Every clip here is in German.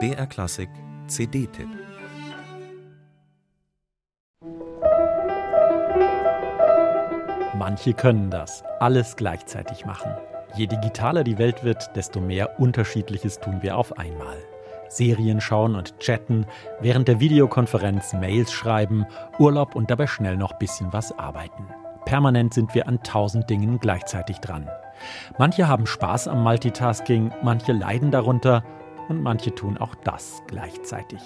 BR Klassik CD-Tipp Manche können das, alles gleichzeitig machen. Je digitaler die Welt wird, desto mehr Unterschiedliches tun wir auf einmal. Serien schauen und chatten, während der Videokonferenz Mails schreiben, Urlaub und dabei schnell noch bisschen was arbeiten. Permanent sind wir an tausend Dingen gleichzeitig dran. Manche haben Spaß am Multitasking, manche leiden darunter und manche tun auch das gleichzeitig.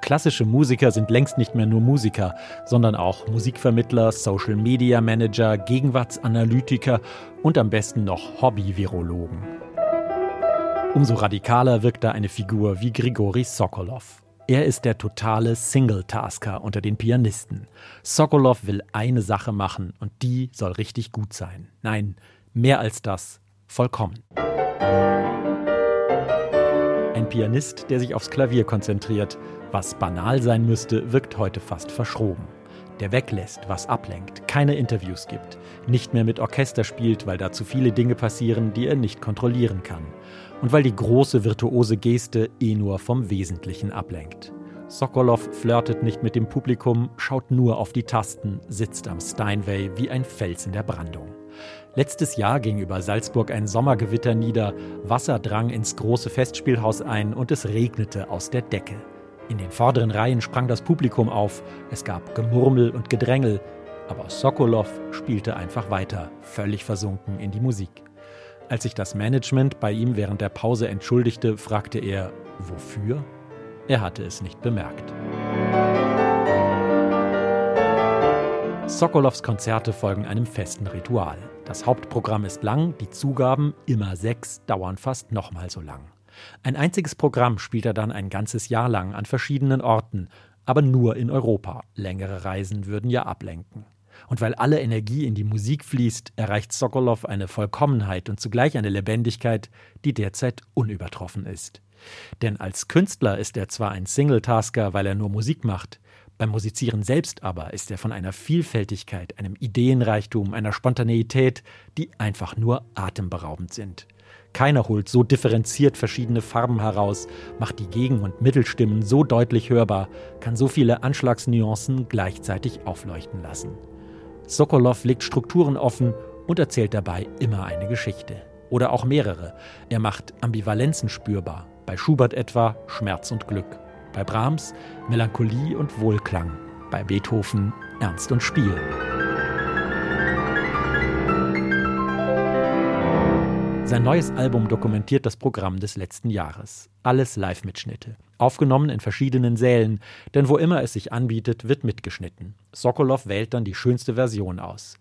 Klassische Musiker sind längst nicht mehr nur Musiker, sondern auch Musikvermittler, Social Media Manager, Gegenwartsanalytiker und am besten noch Hobby-Virologen. Umso radikaler wirkt da eine Figur wie Grigori Sokolov. Er ist der totale Single-Tasker unter den Pianisten. Sokolov will eine Sache machen und die soll richtig gut sein. Nein, mehr als das, vollkommen. Ein Pianist, der sich aufs Klavier konzentriert. Was banal sein müsste, wirkt heute fast verschroben. Der weglässt, was ablenkt, keine Interviews gibt, nicht mehr mit Orchester spielt, weil da zu viele Dinge passieren, die er nicht kontrollieren kann. Und weil die große virtuose Geste eh nur vom Wesentlichen ablenkt. Sokolov flirtet nicht mit dem Publikum, schaut nur auf die Tasten, sitzt am Steinway wie ein Fels in der Brandung. Letztes Jahr ging über Salzburg ein Sommergewitter nieder, Wasser drang ins große Festspielhaus ein und es regnete aus der Decke. In den vorderen Reihen sprang das Publikum auf, es gab Gemurmel und Gedrängel, aber Sokolov spielte einfach weiter, völlig versunken in die Musik. Als sich das Management bei ihm während der Pause entschuldigte, fragte er, wofür? Er hatte es nicht bemerkt. Sokolovs Konzerte folgen einem festen Ritual. Das Hauptprogramm ist lang, die Zugaben, immer sechs, dauern fast nochmal so lang. Ein einziges Programm spielt er dann ein ganzes Jahr lang an verschiedenen Orten, aber nur in Europa. Längere Reisen würden ja ablenken. Und weil alle Energie in die Musik fließt, erreicht Sokolov eine Vollkommenheit und zugleich eine Lebendigkeit, die derzeit unübertroffen ist. Denn als Künstler ist er zwar ein Single-Tasker, weil er nur Musik macht, beim Musizieren selbst aber ist er von einer Vielfältigkeit, einem Ideenreichtum, einer Spontaneität, die einfach nur atemberaubend sind. Keiner holt so differenziert verschiedene Farben heraus, macht die Gegen- und Mittelstimmen so deutlich hörbar, kann so viele Anschlagsnuancen gleichzeitig aufleuchten lassen. Sokolov legt Strukturen offen und erzählt dabei immer eine Geschichte. Oder auch mehrere. Er macht Ambivalenzen spürbar. Bei Schubert etwa Schmerz und Glück. Bei Brahms Melancholie und Wohlklang. Bei Beethoven Ernst und Spiel. Sein neues Album dokumentiert das Programm des letzten Jahres. Alles Live-Mitschnitte. Aufgenommen in verschiedenen Sälen, denn wo immer es sich anbietet, wird mitgeschnitten. Sokolov wählt dann die schönste Version aus.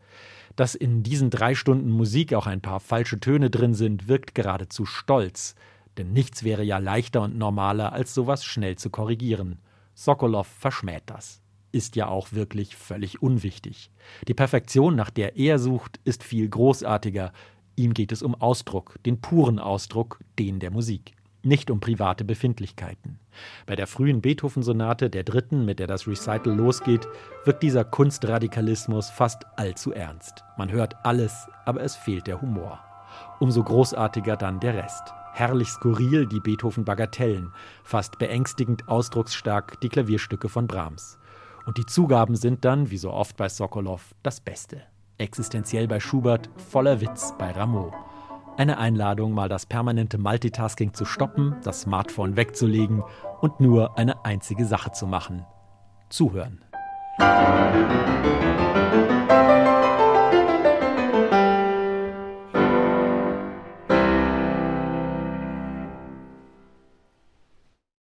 Dass in diesen drei Stunden Musik auch ein paar falsche Töne drin sind, wirkt geradezu stolz. Denn nichts wäre ja leichter und normaler, als sowas schnell zu korrigieren. Sokolov verschmäht das. Ist ja auch wirklich völlig unwichtig. Die Perfektion, nach der er sucht, ist viel großartiger. Ihm geht es um Ausdruck, den puren Ausdruck, den der Musik nicht um private Befindlichkeiten. Bei der frühen Beethoven-Sonate, der dritten, mit der das Recital losgeht, wirkt dieser Kunstradikalismus fast allzu ernst. Man hört alles, aber es fehlt der Humor. Umso großartiger dann der Rest herrlich skurril die Beethoven-Bagatellen, fast beängstigend ausdrucksstark die Klavierstücke von Brahms. Und die Zugaben sind dann, wie so oft bei Sokolov, das Beste. Existenziell bei Schubert, voller Witz bei Rameau. Eine Einladung, mal das permanente Multitasking zu stoppen, das Smartphone wegzulegen und nur eine einzige Sache zu machen. Zuhören. Musik